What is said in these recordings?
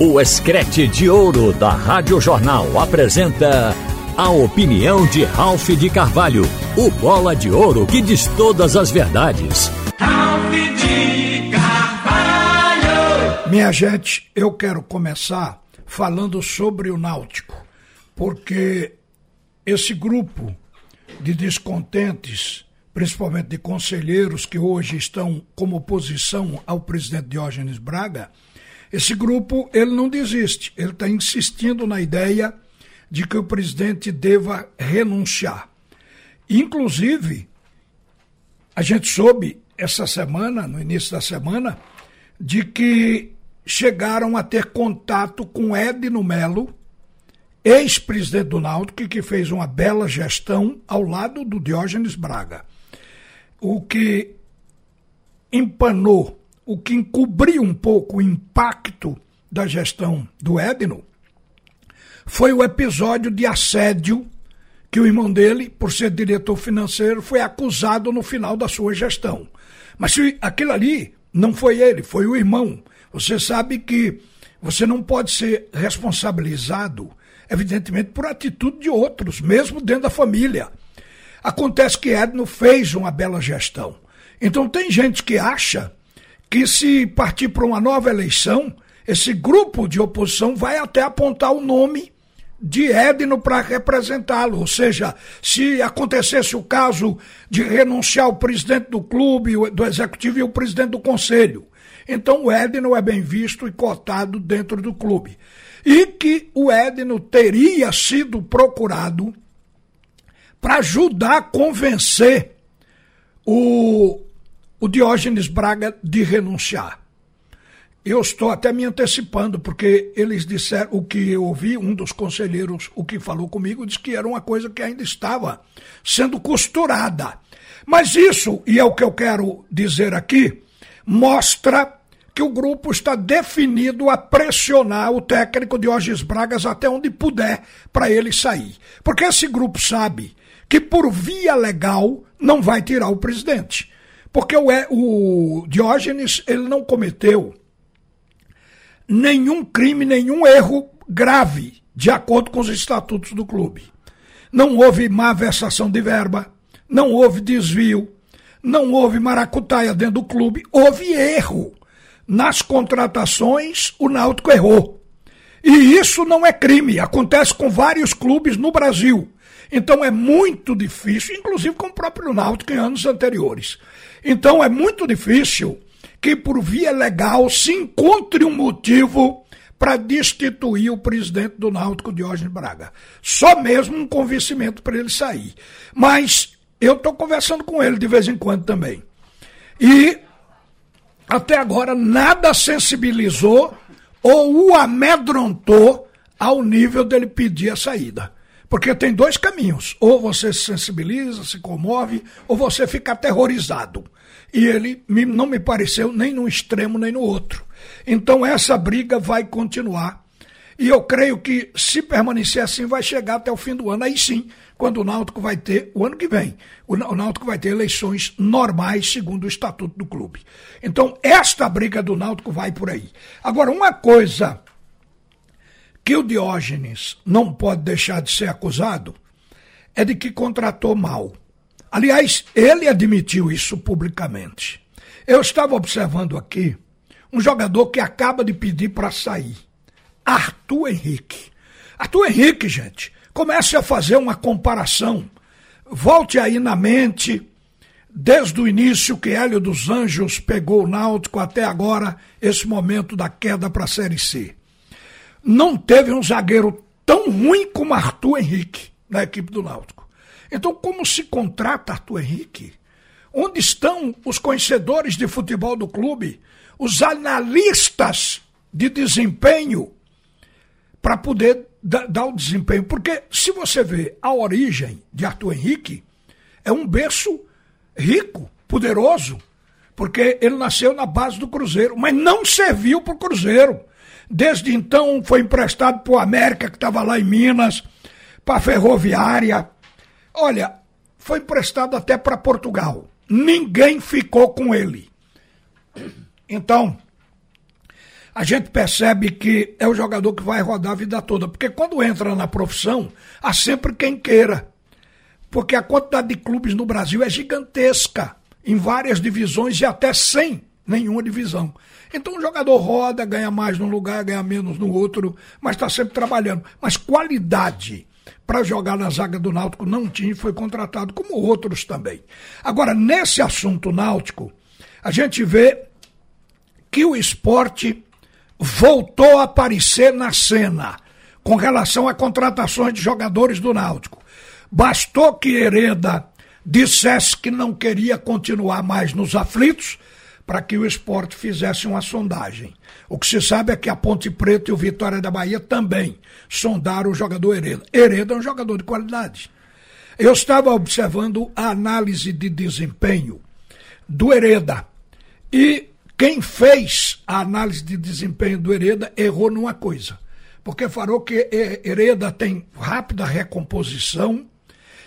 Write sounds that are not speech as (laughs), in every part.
O Escrete de Ouro da Rádio Jornal apresenta a opinião de Ralph de Carvalho, o bola de ouro que diz todas as verdades. Ralph de Carvalho! Minha gente, eu quero começar falando sobre o Náutico, porque esse grupo de descontentes, principalmente de conselheiros que hoje estão como oposição ao presidente Diógenes Braga, esse grupo ele não desiste, ele está insistindo na ideia de que o presidente deva renunciar. Inclusive, a gente soube essa semana, no início da semana, de que chegaram a ter contato com Edno Melo, ex-presidente do Náutico, que fez uma bela gestão ao lado do Diógenes Braga. O que empanou o que encobriu um pouco o impacto da gestão do Edno foi o episódio de assédio que o irmão dele, por ser diretor financeiro, foi acusado no final da sua gestão. Mas se aquilo ali não foi ele, foi o irmão. Você sabe que você não pode ser responsabilizado, evidentemente, por atitude de outros, mesmo dentro da família. Acontece que Edno fez uma bela gestão. Então tem gente que acha que se partir para uma nova eleição, esse grupo de oposição vai até apontar o nome de Edno para representá-lo. Ou seja, se acontecesse o caso de renunciar o presidente do clube, do executivo e o presidente do conselho. Então o Edno é bem visto e cotado dentro do clube. E que o Edno teria sido procurado para ajudar a convencer o o Diógenes Braga de renunciar. Eu estou até me antecipando, porque eles disseram o que eu ouvi, um dos conselheiros, o que falou comigo, disse que era uma coisa que ainda estava sendo costurada. Mas isso, e é o que eu quero dizer aqui, mostra que o grupo está definido a pressionar o técnico Diógenes Bragas até onde puder para ele sair. Porque esse grupo sabe que por via legal não vai tirar o presidente. Porque o, o Diógenes ele não cometeu nenhum crime, nenhum erro grave, de acordo com os estatutos do clube. Não houve má versação de verba, não houve desvio, não houve maracutaia dentro do clube, houve erro. Nas contratações, o Náutico errou. E isso não é crime, acontece com vários clubes no Brasil. Então é muito difícil, inclusive com o próprio Náutico em anos anteriores. Então é muito difícil que por via legal se encontre um motivo para destituir o presidente do Náutico, Diógenes Braga. Só mesmo um convencimento para ele sair. Mas eu estou conversando com ele de vez em quando também. E até agora nada sensibilizou ou o amedrontou ao nível dele pedir a saída. Porque tem dois caminhos. Ou você se sensibiliza, se comove, ou você fica aterrorizado. E ele não me pareceu nem no extremo nem no outro. Então essa briga vai continuar. E eu creio que, se permanecer assim, vai chegar até o fim do ano. Aí sim, quando o Náutico vai ter, o ano que vem, o Náutico vai ter eleições normais, segundo o estatuto do clube. Então, esta briga do Náutico vai por aí. Agora, uma coisa que o Diógenes não pode deixar de ser acusado é de que contratou mal. Aliás, ele admitiu isso publicamente. Eu estava observando aqui um jogador que acaba de pedir para sair. Arthur Henrique. Arthur Henrique, gente, comece a fazer uma comparação. Volte aí na mente, desde o início que Hélio dos Anjos pegou o Náutico até agora, esse momento da queda para a Série C não teve um zagueiro tão ruim como Arthur Henrique na equipe do Náutico. Então, como se contrata Arthur Henrique? Onde estão os conhecedores de futebol do clube, os analistas de desempenho para poder dar o desempenho? Porque se você vê a origem de Arthur Henrique, é um berço rico, poderoso, porque ele nasceu na base do Cruzeiro, mas não serviu para o Cruzeiro. Desde então foi emprestado para o América, que estava lá em Minas, para a Ferroviária. Olha, foi emprestado até para Portugal. Ninguém ficou com ele. Então, a gente percebe que é o jogador que vai rodar a vida toda. Porque quando entra na profissão, há sempre quem queira. Porque a quantidade de clubes no Brasil é gigantesca, em várias divisões e até sem nenhuma divisão. Então o jogador roda, ganha mais num lugar, ganha menos no outro, mas está sempre trabalhando. Mas qualidade para jogar na zaga do Náutico não tinha e foi contratado, como outros também. Agora, nesse assunto náutico, a gente vê que o esporte voltou a aparecer na cena com relação a contratações de jogadores do Náutico. Bastou que Hereda dissesse que não queria continuar mais nos aflitos para que o esporte fizesse uma sondagem. O que se sabe é que a Ponte Preta e o Vitória da Bahia também sondaram o jogador Hereda. Hereda é um jogador de qualidade. Eu estava observando a análise de desempenho do Hereda e quem fez a análise de desempenho do Hereda errou numa coisa. Porque falou que Hereda tem rápida recomposição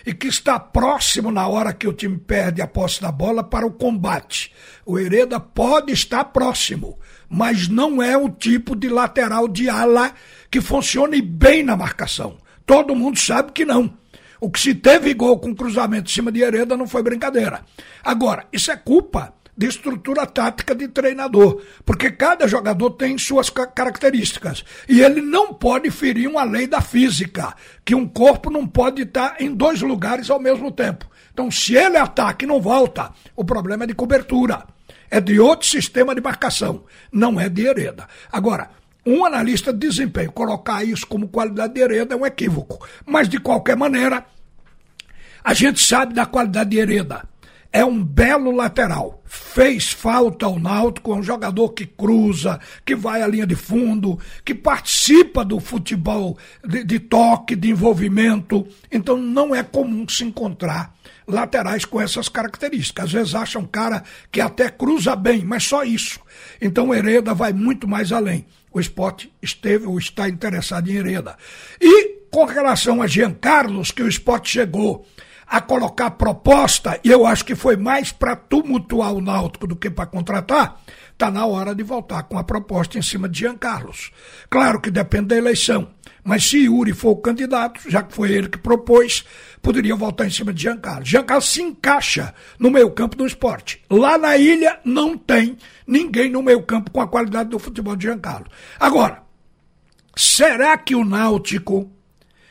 e que está próximo na hora que o time perde a posse da bola para o combate. O Hereda pode estar próximo, mas não é o tipo de lateral de ala que funcione bem na marcação. Todo mundo sabe que não. O que se teve gol com cruzamento em cima de Hereda não foi brincadeira. Agora, isso é culpa de estrutura tática de treinador, porque cada jogador tem suas características e ele não pode ferir uma lei da física, que um corpo não pode estar em dois lugares ao mesmo tempo. Então, se ele ataca e não volta, o problema é de cobertura, é de outro sistema de marcação, não é de hereda. Agora, um analista de desempenho colocar isso como qualidade de hereda é um equívoco, mas de qualquer maneira, a gente sabe da qualidade de hereda é um belo lateral. Fez falta ao Náutico, é um jogador que cruza, que vai à linha de fundo, que participa do futebol de, de toque, de envolvimento. Então não é comum se encontrar laterais com essas características. Às vezes acham um cara que até cruza bem, mas só isso. Então o Hereda vai muito mais além. O esporte esteve ou está interessado em Hereda. E com relação a Jean Carlos, que o esporte chegou a colocar proposta, e eu acho que foi mais para tumultuar o Náutico do que para contratar, está na hora de voltar com a proposta em cima de Jean Carlos. Claro que depende da eleição, mas se Yuri for o candidato, já que foi ele que propôs, poderia voltar em cima de Jean Carlos. Jean Carlos se encaixa no meio campo do esporte. Lá na ilha não tem ninguém no meio campo com a qualidade do futebol de Jean Carlos. Agora, será que o Náutico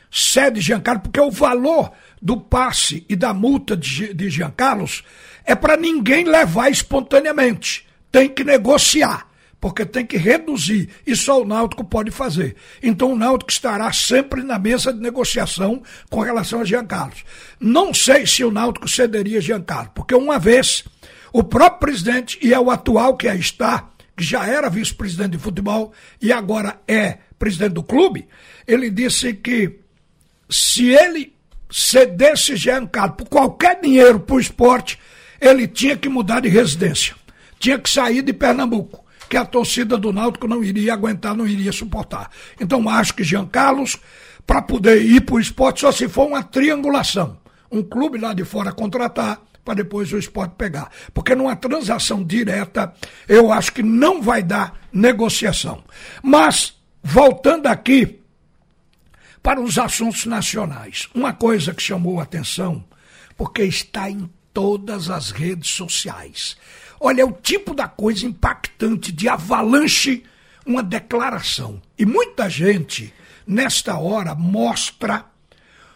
cede Jean Carlos? Porque o valor do passe e da multa de, de Jean Carlos é para ninguém levar espontaneamente. Tem que negociar, porque tem que reduzir. E só o Náutico pode fazer. Então o Náutico estará sempre na mesa de negociação com relação a Jean Carlos. Não sei se o Náutico cederia Jean Carlos, porque uma vez o próprio presidente, e é o atual que aí está, que já era vice-presidente de futebol e agora é presidente do clube, ele disse que se ele cedesse Jean Carlos por qualquer dinheiro para o esporte, ele tinha que mudar de residência. Tinha que sair de Pernambuco, que a torcida do Náutico não iria aguentar, não iria suportar. Então acho que Jean Carlos, para poder ir para o esporte, só se for uma triangulação. Um clube lá de fora contratar, para depois o esporte pegar. Porque numa transação direta, eu acho que não vai dar negociação. Mas, voltando aqui para os assuntos nacionais. Uma coisa que chamou a atenção, porque está em todas as redes sociais. Olha, é o tipo da coisa impactante de avalanche, uma declaração. E muita gente, nesta hora, mostra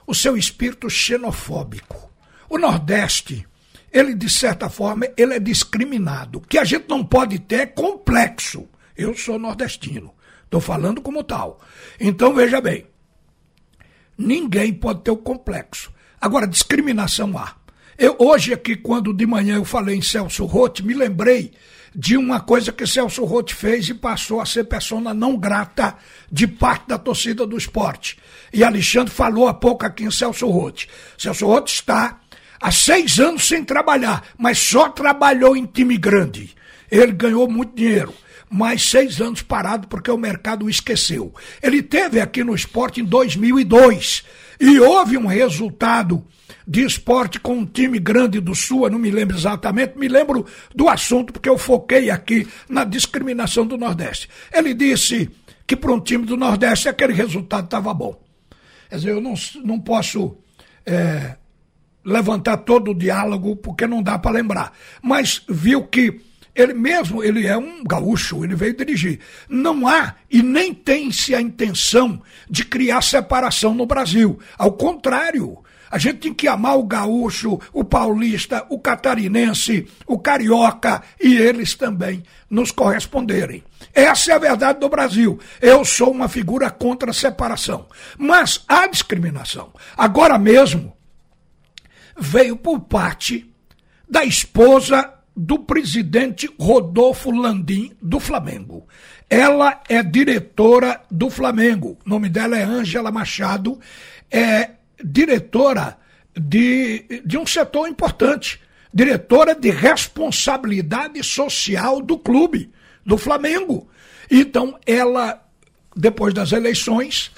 o seu espírito xenofóbico. O Nordeste, ele de certa forma, ele é discriminado. O que a gente não pode ter é complexo. Eu sou nordestino, estou falando como tal. Então veja bem, Ninguém pode ter o complexo. Agora, discriminação há. Eu, hoje aqui, quando de manhã eu falei em Celso Rotti, me lembrei de uma coisa que Celso Rotti fez e passou a ser persona não grata de parte da torcida do esporte. E Alexandre falou há pouco aqui em Celso Rotti. Celso Rotti está há seis anos sem trabalhar, mas só trabalhou em time grande. Ele ganhou muito dinheiro. Mais seis anos parado porque o mercado o esqueceu. Ele teve aqui no esporte em 2002 e houve um resultado de esporte com um time grande do Sul, eu não me lembro exatamente, me lembro do assunto porque eu foquei aqui na discriminação do Nordeste. Ele disse que para um time do Nordeste aquele resultado estava bom. Quer dizer, eu não, não posso é, levantar todo o diálogo porque não dá para lembrar, mas viu que ele mesmo, ele é um gaúcho, ele veio dirigir. Não há e nem tem-se a intenção de criar separação no Brasil. Ao contrário, a gente tem que amar o gaúcho, o paulista, o catarinense, o carioca e eles também nos corresponderem. Essa é a verdade do Brasil. Eu sou uma figura contra a separação. Mas a discriminação, agora mesmo, veio por parte da esposa do presidente Rodolfo Landim, do Flamengo. Ela é diretora do Flamengo. O nome dela é Ângela Machado. É diretora de, de um setor importante, diretora de responsabilidade social do clube, do Flamengo. Então, ela, depois das eleições,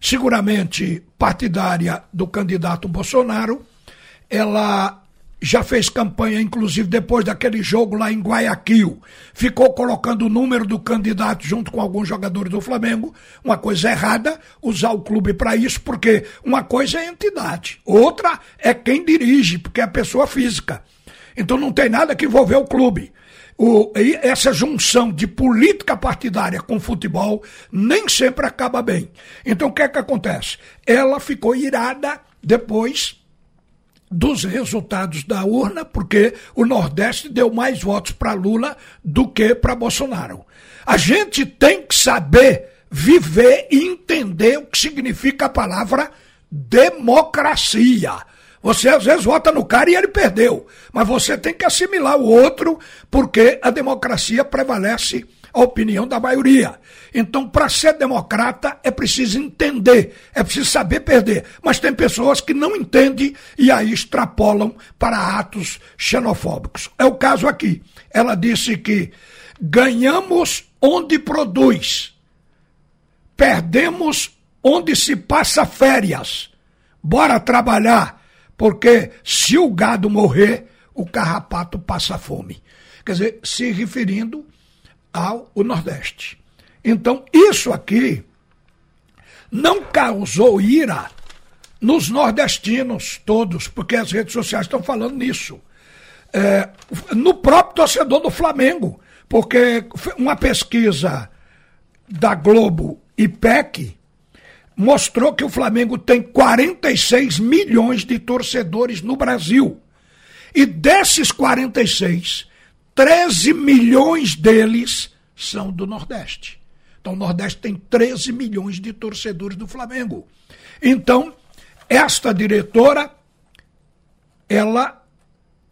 seguramente partidária do candidato Bolsonaro, ela já fez campanha, inclusive depois daquele jogo lá em Guayaquil. Ficou colocando o número do candidato junto com alguns jogadores do Flamengo. Uma coisa errada, usar o clube para isso, porque uma coisa é entidade, outra é quem dirige, porque é pessoa física. Então não tem nada que envolver o clube. O, essa junção de política partidária com futebol nem sempre acaba bem. Então o que é que acontece? Ela ficou irada depois dos resultados da urna, porque o Nordeste deu mais votos para Lula do que para Bolsonaro. A gente tem que saber viver e entender o que significa a palavra democracia. Você às vezes vota no cara e ele perdeu, mas você tem que assimilar o outro, porque a democracia prevalece a opinião da maioria. Então, para ser democrata, é preciso entender, é preciso saber perder. Mas tem pessoas que não entendem e aí extrapolam para atos xenofóbicos. É o caso aqui. Ela disse que ganhamos onde produz, perdemos onde se passa férias. Bora trabalhar, porque se o gado morrer, o carrapato passa fome. Quer dizer, se referindo ao Nordeste. Então, isso aqui não causou ira nos nordestinos todos, porque as redes sociais estão falando nisso. É, no próprio torcedor do Flamengo, porque uma pesquisa da Globo e PEC mostrou que o Flamengo tem 46 milhões de torcedores no Brasil. E desses 46, 13 milhões deles são do Nordeste. Então, o Nordeste tem 13 milhões de torcedores do Flamengo. Então, esta diretora, ela,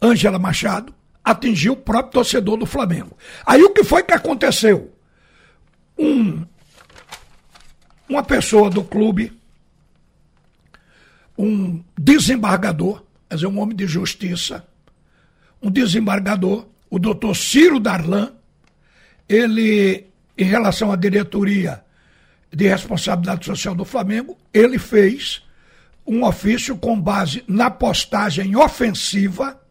Ângela Machado, atingiu o próprio torcedor do Flamengo. Aí o que foi que aconteceu? Um, uma pessoa do clube, um desembargador, quer dizer, um homem de justiça, um desembargador, o doutor Ciro Darlan, ele, em relação à diretoria de responsabilidade social do Flamengo, ele fez um ofício com base na postagem ofensiva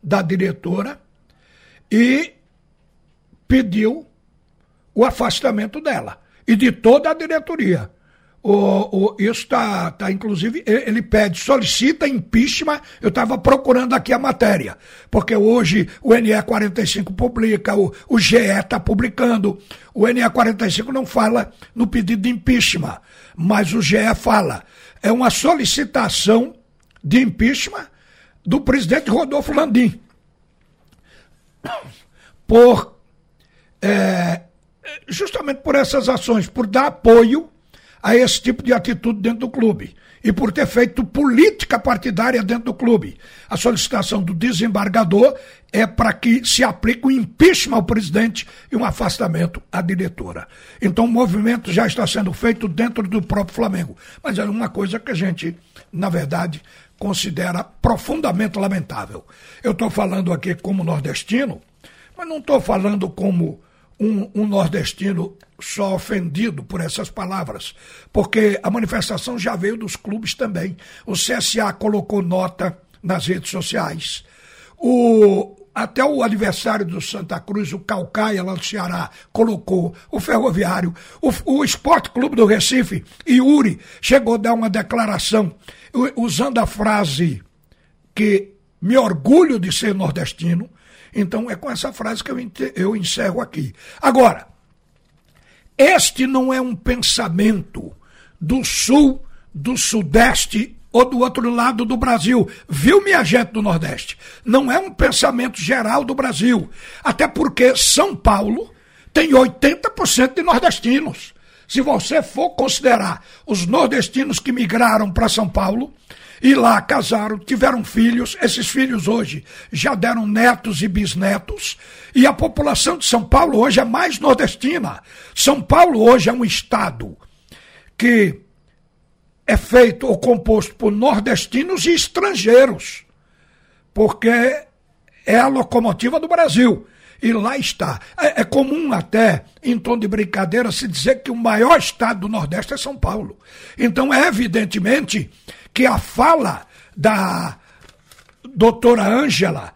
da diretora e pediu o afastamento dela e de toda a diretoria. O, o, isso está, tá, inclusive, ele pede, solicita impeachment. Eu estava procurando aqui a matéria, porque hoje o NE 45 publica, o, o GE está publicando. O NE 45 não fala no pedido de impeachment, mas o GE fala. É uma solicitação de impeachment do presidente Rodolfo Landim. Por. É, justamente por essas ações, por dar apoio a esse tipo de atitude dentro do clube e por ter feito política partidária dentro do clube. A solicitação do desembargador é para que se aplique o um impeachment ao presidente e um afastamento à diretora. Então o movimento já está sendo feito dentro do próprio Flamengo. Mas é uma coisa que a gente, na verdade, considera profundamente lamentável. Eu estou falando aqui como nordestino, mas não estou falando como um, um nordestino só ofendido por essas palavras, porque a manifestação já veio dos clubes também. O CSA colocou nota nas redes sociais. O, até o aniversário do Santa Cruz, o Calcaia, lá do Ceará, colocou, o Ferroviário, o, o Esporte Clube do Recife, Yuri, chegou a dar uma declaração usando a frase que me orgulho de ser nordestino. Então é com essa frase que eu, eu encerro aqui. Agora, este não é um pensamento do sul, do sudeste ou do outro lado do Brasil. Viu, minha gente do Nordeste? Não é um pensamento geral do Brasil. Até porque São Paulo tem 80% de nordestinos. Se você for considerar os nordestinos que migraram para São Paulo e lá casaram, tiveram filhos, esses filhos hoje já deram netos e bisnetos, e a população de São Paulo hoje é mais nordestina. São Paulo hoje é um estado que é feito ou composto por nordestinos e estrangeiros, porque é a locomotiva do Brasil. E lá está. É, é, comum até, em tom de brincadeira, se dizer que o maior estado do Nordeste é São Paulo. Então é evidentemente que a fala da doutora Ângela,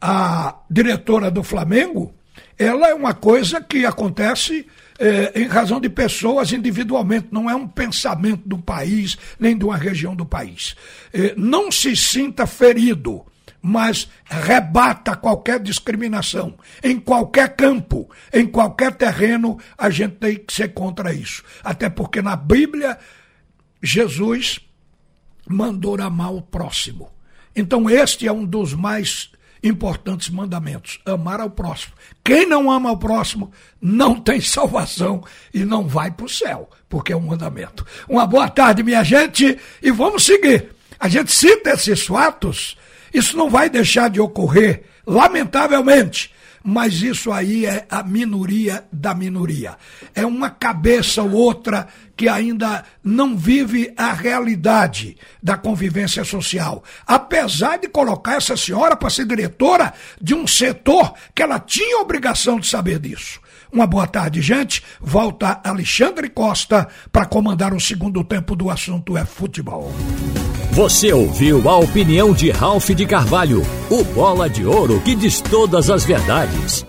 a diretora do Flamengo, ela é uma coisa que acontece é, em razão de pessoas individualmente, não é um pensamento do país, nem de uma região do país. É, não se sinta ferido, mas rebata qualquer discriminação. Em qualquer campo, em qualquer terreno, a gente tem que ser contra isso. Até porque na Bíblia, Jesus mandou amar o próximo. Então, este é um dos mais importantes mandamentos: amar ao próximo. Quem não ama ao próximo não tem (laughs) salvação e não vai para o céu, porque é um mandamento. Uma boa tarde, minha gente, e vamos seguir. A gente cita esses fatos, isso não vai deixar de ocorrer, lamentavelmente mas isso aí é a minoria da minoria. É uma cabeça ou outra que ainda não vive a realidade da convivência social. Apesar de colocar essa senhora para ser diretora de um setor que ela tinha obrigação de saber disso. Uma boa tarde, gente. Volta Alexandre Costa para comandar o segundo tempo do assunto é futebol. Você ouviu a opinião de Ralph de Carvalho, o bola de ouro que diz todas as verdades.